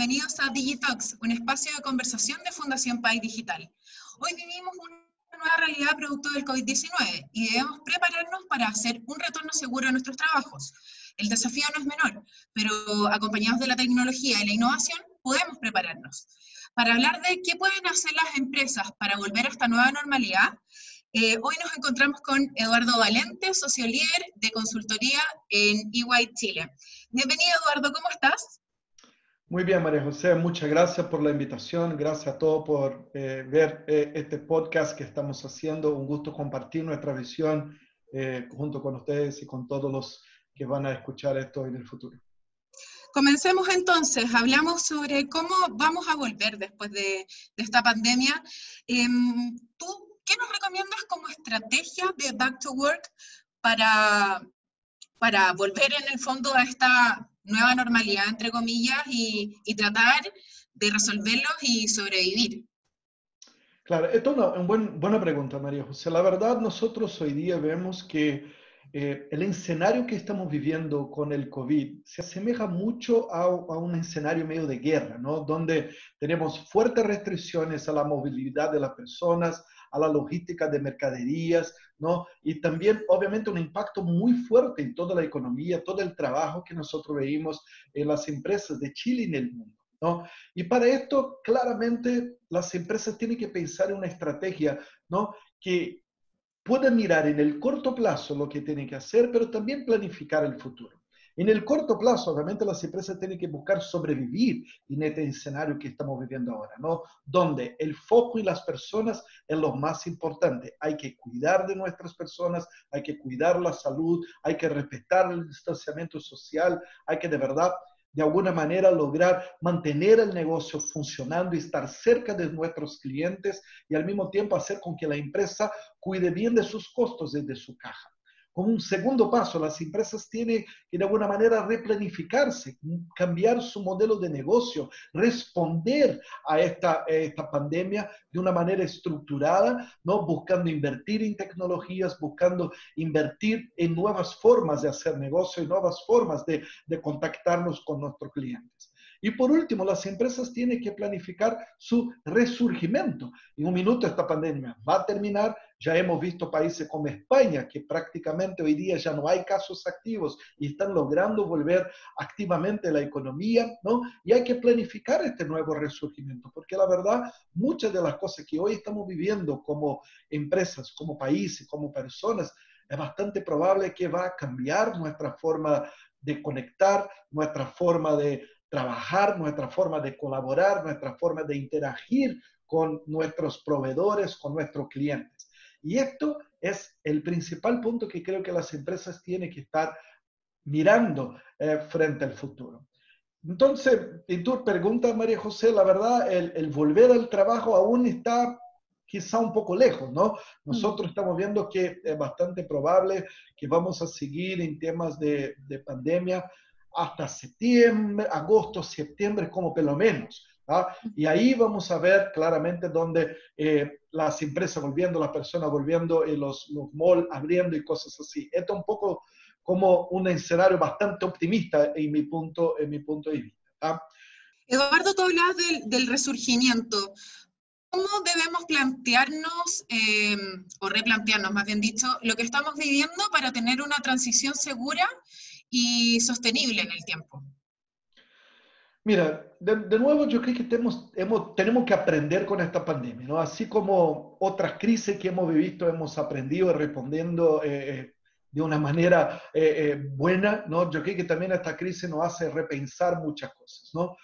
bienvenidos a Digitalks, un espacio de conversación de Fundación País Digital. Hoy vivimos una nueva realidad producto del COVID-19 y debemos prepararnos para hacer un retorno seguro a nuestros trabajos. El desafío no es menor, pero acompañados de la tecnología y la innovación, podemos prepararnos. Para hablar de qué pueden hacer las empresas para volver a esta nueva normalidad, eh, hoy nos encontramos con Eduardo Valente, socio líder de consultoría en EY Chile. Bienvenido, Eduardo, ¿cómo estás? Muy bien, María José, muchas gracias por la invitación, gracias a todos por eh, ver eh, este podcast que estamos haciendo. Un gusto compartir nuestra visión junto con ustedes y con todos los que van a escuchar esto en el futuro. Comencemos entonces, hablamos sobre cómo vamos a volver después de, de esta pandemia. Em, ¿Tú ¿qué nos recomiendas como estrategia de Back to Work para, para volver en el fondo a esta nueva normalidad, entre comillas, y, tratar de resolverlos y sobrevivir? Claro, esto es una, buena pregunta, María José. La verdad, nosotros hoy día vemos que eh, el escenario que estamos viviendo con el COVID se asemeja mucho a, a, un escenario medio de guerra, ¿no? Donde tenemos fuertes restricciones a la movilidad de las personas, a la logística de mercaderías, ¿no? Y también, obviamente, un impacto muy fuerte en toda la economía, todo el trabajo que nosotros veíamos en las empresas de Chile y en el mundo. ¿No? Y para esto, claramente, las empresas tienen que pensar en una estrategia ¿no? que pueda mirar en el corto plazo lo que tienen que hacer, pero también planificar el futuro. En el corto plazo, obviamente, las empresas tienen que buscar sobrevivir en este escenario que estamos viviendo ahora, ¿no? Donde el foco en las personas es lo más importante. Hay que cuidar de nuestras personas, hay que cuidar la salud, hay que respetar el distanciamiento social, hay que de verdad de alguna manera lograr mantener el negocio funcionando y estar cerca de nuestros clientes y al mismo tiempo hacer con que la empresa cuide bien de sus costos y de su caja. Como un segundo paso, las empresas tienen que de alguna manera replanificarse, cambiar su modelo de negocio, responder a esta, esta pandemia de una manera estructurada, ¿no? buscando invertir en tecnologías, buscando invertir en nuevas formas de hacer negocio y nuevas formas de, de contactarnos con nuestros clientes. Y por último, las empresas tienen que planificar su resurgimiento. En un minuto esta pandemia va a terminar. Ya hemos visto países como España, que prácticamente hoy día ya no hay casos activos y están logrando volver activamente la economía, ¿no? Y hay que planificar este nuevo resurgimiento, porque la verdad, muchas de las cosas que hoy estamos viviendo como empresas, como países, como personas, es bastante probable que va a cambiar nuestra forma de conectar, nuestra forma de trabajar, nuestra forma de colaborar, nuestra forma de interagir con nuestros proveedores, con nuestros clientes. Y esto es el principal punto que creo que las empresas tienen que estar mirando eh, frente al futuro. Entonces, en tu pregunta, María José, la verdad, el, el, volver al trabajo aún está quizá un poco lejos, ¿no? Nosotros estamos viendo que es bastante probable que vamos a seguir en temas de, de pandemia hasta septiembre, agosto, septiembre, como pelo menos. Y ahí vamos a ver claramente donde eh, las empresas volviendo, las personas volviendo, y los, los malls abriendo y cosas así. Esto es un poco como un escenario bastante optimista en mi punto, en mi punto de vista. Eduardo, tú hablabas del, resurgimiento. ¿Cómo debemos plantearnos, eh, o replantearnos más bien dicho, lo que estamos viviendo para tener una transición segura y sostenible en el tiempo? Mira, de, nuevo yo creo que tenemos, hemos, tenemos que aprender con esta pandemia, ¿no? Así como otras crisis que hemos vivido, hemos aprendido respondiendo eh, eh, de una manera eh, buena, ¿no? Yo creo que también esta crisis nos hace repensar muchas cosas, ¿no?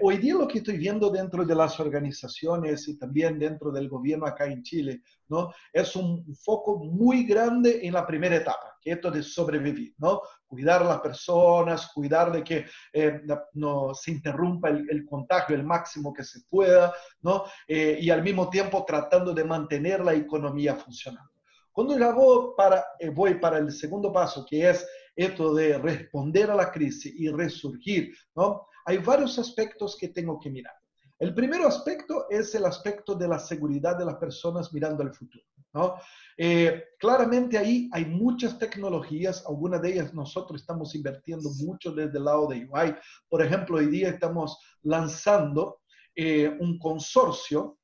Hoy día lo que estoy viendo dentro de las organizaciones y también dentro del gobierno acá en Chile, ¿no? Es un foco muy grande en la primera etapa, que es esto de sobrevivir, ¿no? cuidar a las personas, cuidar de que eh, no se interrumpa el, contagio el máximo que se pueda, ¿no? Eh, y al mismo tiempo tratando de mantener la economía funcionando. Cuando yo voy para, eh, voy para el segundo paso, que es esto de responder a la crisis y resurgir, ¿no? Hay varios aspectos que tengo que mirar. El primer aspecto es el aspecto de la seguridad de las personas mirando al futuro. ¿no? Eh, claramente ahí hay muchas tecnologías, algunas de ellas nosotros estamos invirtiendo mucho desde el lado de UI. Por ejemplo, hoy día estamos lanzando eh, un consorcio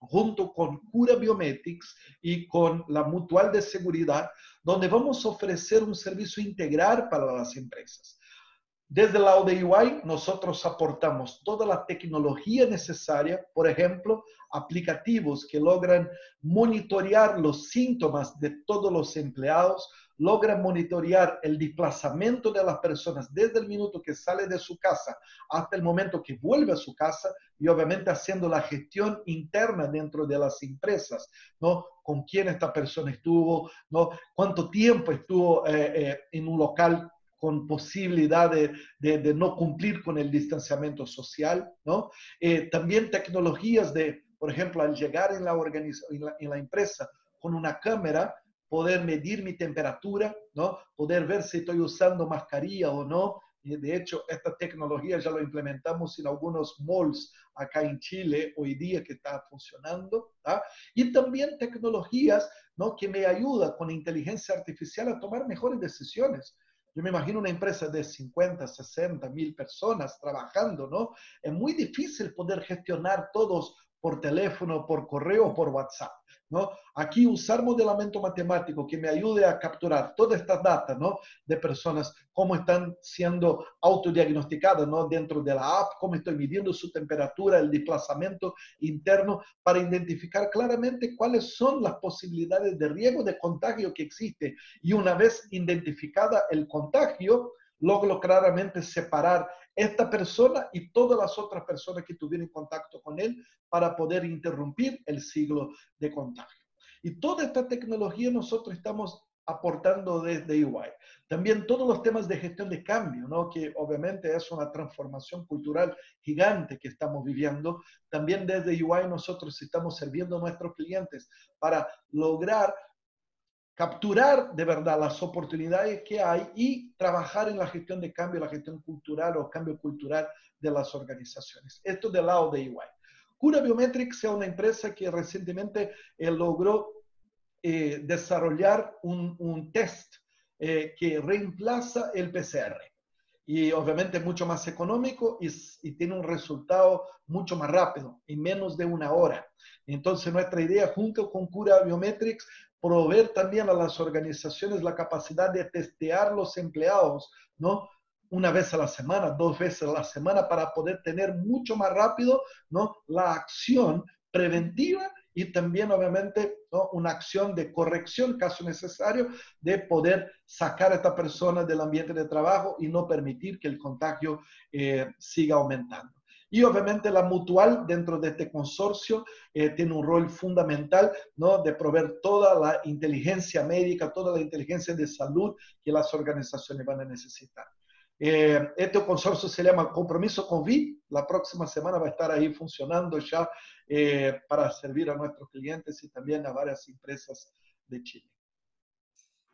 junto con Cura Biometrics y con la Mutual de Seguridad, donde vamos a ofrecer un servicio integral para las empresas. Desde el lado de UI, nosotros aportamos toda la tecnología necesaria, por ejemplo, aplicativos que logran monitorear los síntomas de todos los empleados, logran monitorear el desplazamiento de las personas desde el minuto que sale de su casa hasta el momento que vuelve a su casa y obviamente haciendo la gestión interna dentro de las empresas, ¿no? Con quién esta persona estuvo, ¿no? Cuánto tiempo estuvo eh, eh, en un local con posibilidad de, de, no cumplir con el distanciamiento social, ¿no? Eh, también tecnologías de, por ejemplo, al llegar en la, en la, en la empresa con una cámara, poder medir mi temperatura, ¿no? Poder ver si estoy usando mascarilla o no. Y de hecho, esta tecnología ya lo implementamos en algunos malls acá en Chile hoy día que está funcionando. ¿tá? Y también tecnologías ¿no? que me ayudan con inteligencia artificial a tomar mejores decisiones. Yo me imagino una empresa de 50, 60 mil personas trabajando, ¿no? Es muy difícil poder gestionar todos por teléfono, por correo, por WhatsApp. ¿no? Aquí usar modelamiento matemático que me ayude a capturar todas estas datas ¿no? de personas, cómo están siendo autodiagnosticadas ¿no? dentro de la app, cómo estoy midiendo su temperatura, el desplazamiento interno, para identificar claramente cuáles son las posibilidades de riesgo de contagio que existe. Y una vez identificada el contagio, logro claramente separar esta persona y todas las otras personas que tuvieron contacto con él para poder interrumpir el siglo de contagio. Y toda esta tecnología nosotros estamos aportando desde UI. También todos los temas de gestión de cambio, ¿no? que obviamente es una transformación cultural gigante que estamos viviendo. También desde UI nosotros estamos sirviendo a nuestros clientes para lograr capturar de verdad las oportunidades que hay y trabajar en la gestión de cambio, la gestión cultural o cambio cultural de las organizaciones. Esto del lado de EY. Cura Biometrics es una empresa que recientemente eh, logró eh, desarrollar un, test eh, que reemplaza el PCR. Y obviamente es mucho más económico y, y tiene un resultado mucho más rápido, en menos de una hora. Entonces, nuestra idea junto con Cura Biometrics proveer también a las organizaciones la capacidad de testear los empleados, ¿no? Una vez a la semana, dos veces a la semana, para poder tener mucho más rápido, ¿no? La acción preventiva y también, obviamente, ¿no? una acción de corrección, caso necesario, de poder sacar a esta persona del ambiente de trabajo y no permitir que el contagio eh, siga aumentando. Y obviamente la mutual dentro de este consorcio eh, tiene un rol fundamental ¿no? de proveer toda la inteligencia médica, toda la inteligencia de salud que las organizaciones van a necesitar. Eh, este consorcio se llama Compromiso COVID. La próxima semana va a estar ahí funcionando ya eh, para servir a nuestros clientes y también a varias empresas de Chile.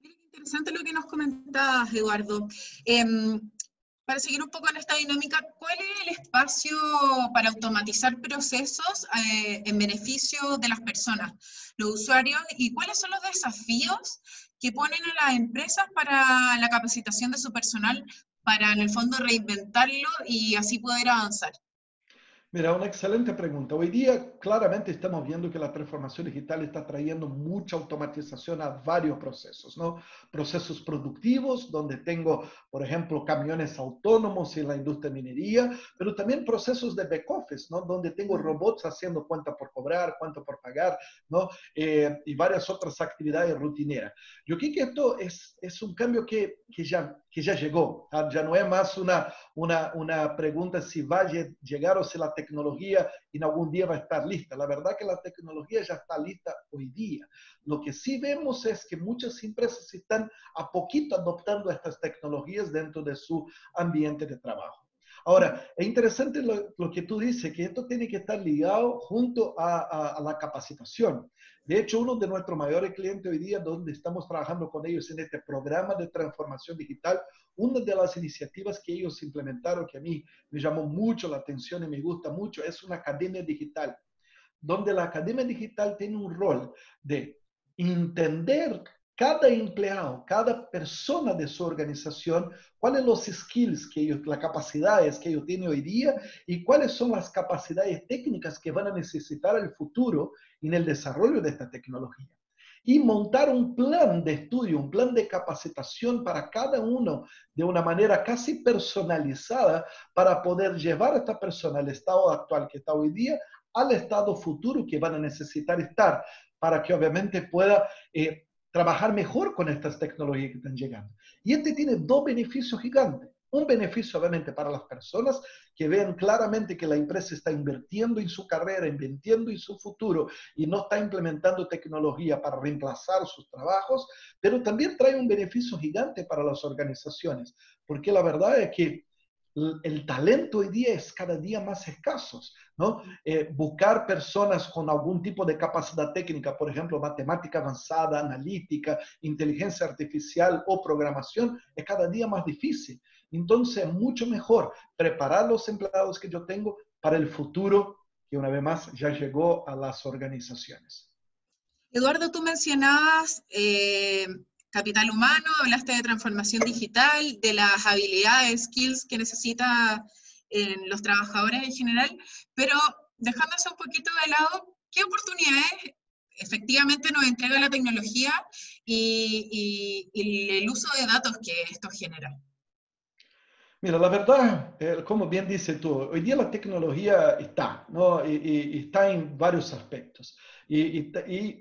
Interesante lo que nos comentabas, Eduardo. Em, para seguir un poco en esta dinámica, ¿cuál es el espacio para automatizar procesos eh, en beneficio de las personas, los usuarios, y cuáles son los desafíos que ponen a las empresas para la capacitación de su personal para en el fondo reinventarlo y así poder avanzar? Mira, una excelente pregunta. Hoy día claramente estamos viendo que la transformación digital está trayendo mucha automatización a varios procesos, ¿no? Procesos productivos, donde tengo, por ejemplo, camiones autónomos en la industria de minería, pero también procesos de back office, ¿no? Donde tengo robots haciendo cuenta por cobrar, cuenta por pagar, ¿no? Eh, y varias otras actividades rutineras. Yo creo que esto es, es un cambio que, que, ya, que ya llegó, ya no es más una, una, una pregunta si va a llegar o si la tecnología tecnología en algún día va a estar lista. La verdad que la tecnología ya está lista hoy día. Lo que sí vemos es que muchas empresas están a poquito adoptando estas tecnologías dentro de su ambiente de trabajo. Ahora, es interesante lo, que tú dices, que esto tiene que estar ligado junto a, la capacitación. De hecho, uno de nuestros mayores clientes hoy día, donde estamos trabajando con ellos en este programa de transformación digital, una de las iniciativas que ellos implementaron, que a mí me llamó mucho la atención y me gusta mucho, es una academia digital, donde la academia digital tiene un rol de entender cada empleado, cada persona de su organización, cuáles son los skills que ellos, las capacidades que ellos tienen hoy día y cuáles son las capacidades técnicas que van a necesitar el futuro en el desarrollo de esta tecnología. Y montar un plan de estudio, un plan de capacitación para cada uno de una manera casi personalizada para poder llevar a esta persona al estado actual que está hoy día al estado futuro que van a necesitar estar para que obviamente pueda eh, trabajar mejor con estas tecnologías que están llegando. Y este tiene dos beneficios gigantes. Un beneficio obviamente para las personas que vean claramente que la empresa está invirtiendo en su carrera, invirtiendo en su futuro y no está implementando tecnología para reemplazar sus trabajos, pero también trae un beneficio gigante para las organizaciones, porque la verdad es que el talento hoy día es cada día más escaso, ¿no? Eh, buscar personas con algún tipo de capacidad técnica, por ejemplo, matemática avanzada, analítica, inteligencia artificial o programación, es cada día más difícil. Entonces, es mucho mejor preparar los empleados que yo tengo para el futuro que una vez más ya llegó a las organizaciones. Eduardo, tú mencionabas eh, capital humano, hablaste de transformación digital, de las habilidades, skills que necesita los trabajadores en general, pero dejándose un poquito de lado, ¿qué oportunidades efectivamente nos entrega la tecnología y, el uso de datos que esto genera? Mira, la verdad, eh, como bien dices tú, hoy día la tecnología está, ¿no? y está en varios aspectos. Y,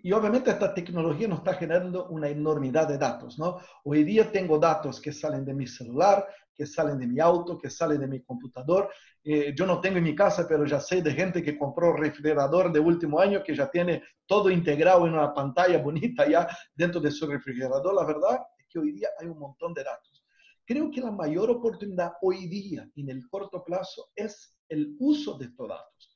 obviamente esta tecnología nos está generando una enormidad de datos, ¿no? Hoy día tengo datos que salen de mi celular, que salen de mi auto, que salen de mi computador. Eh, yo no tengo en mi casa, pero ya sé de gente que compró refrigerador de último año que ya tiene todo integrado en una pantalla bonita ya dentro de su refrigerador. La verdad es que hoy día hay un montón de datos. Creo que la mayor oportunidad hoy día en el corto plazo es el uso de estos datos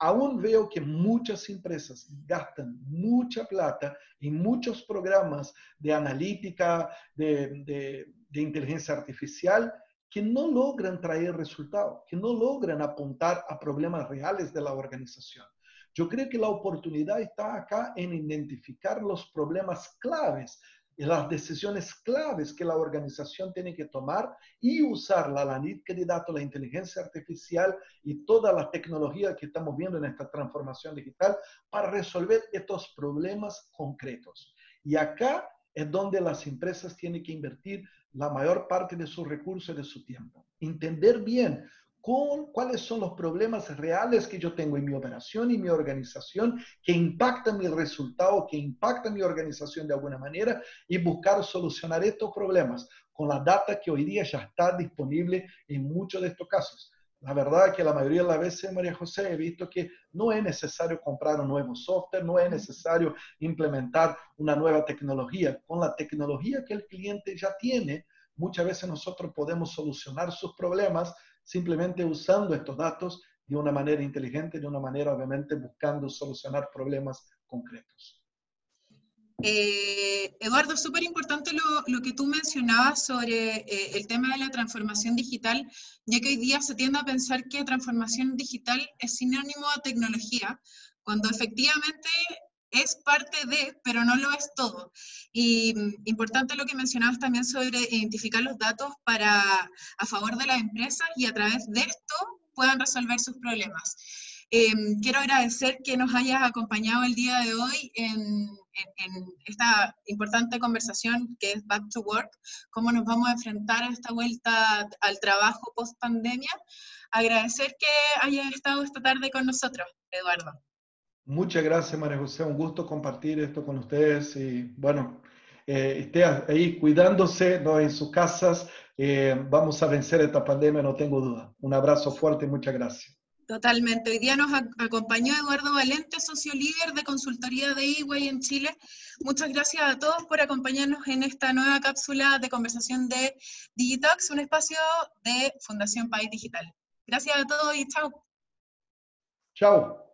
aún veo que muchas empresas gastan mucha plata en muchos programas de analítica, de, inteligencia artificial, que no logran traer resultados, que no logran apuntar a problemas reales de la organización. Yo creo que la oportunidad está acá en identificar los problemas claves las decisiones claves que la organización tiene que tomar y usar la analítica de la inteligencia artificial y toda la tecnología que estamos viendo en esta transformación digital para resolver estos problemas concretos. Y acá es donde las empresas tienen que invertir la mayor parte de sus recursos y de su tiempo. Entender bien con cuáles son los problemas reales que yo tengo en mi operación y mi organización que impactan mi resultado, que impactan mi organización de alguna manera y buscar solucionar estos problemas con la data que hoy día ya está disponible en muchos de estos casos. La verdad es que la mayoría de las veces, María José, he visto que no es necesario comprar un nuevo software, no es necesario implementar una nueva tecnología. Con la tecnología que el cliente ya tiene, muchas veces nosotros podemos solucionar sus problemas simplemente usando estos datos de una manera inteligente, de una manera obviamente buscando solucionar problemas concretos. Eh, Eduardo, súper importante lo, que tú mencionabas sobre eh, el tema de la transformación digital, ya que hoy día se tiende a pensar que transformación digital es sinónimo a tecnología, cuando efectivamente es parte de, pero no lo es todo. Y mm, importante lo que mencionabas también sobre identificar los datos para a favor de las empresas y a través de esto puedan resolver sus problemas. Em, quiero agradecer que nos hayas acompañado el día de hoy en, esta importante conversación que es Back to Work, cómo nos vamos a enfrentar a esta vuelta al trabajo post pandemia. Agradecer que hayas estado esta tarde con nosotros, Eduardo. Muchas gracias, María José. Un gusto compartir esto con ustedes. Y bueno, eh, esté ahí cuidándose ¿no? en sus casas. Eh, vamos a vencer esta pandemia, no tengo duda. Un abrazo fuerte y muchas gracias. Totalmente. Hoy día nos acompañó Eduardo Valente, socio líder de consultoría de EY en Chile. Muchas gracias a todos por acompañarnos en esta nueva cápsula de conversación de Digitox, un espacio de Fundación País Digital. Gracias a todos y chao. Chao.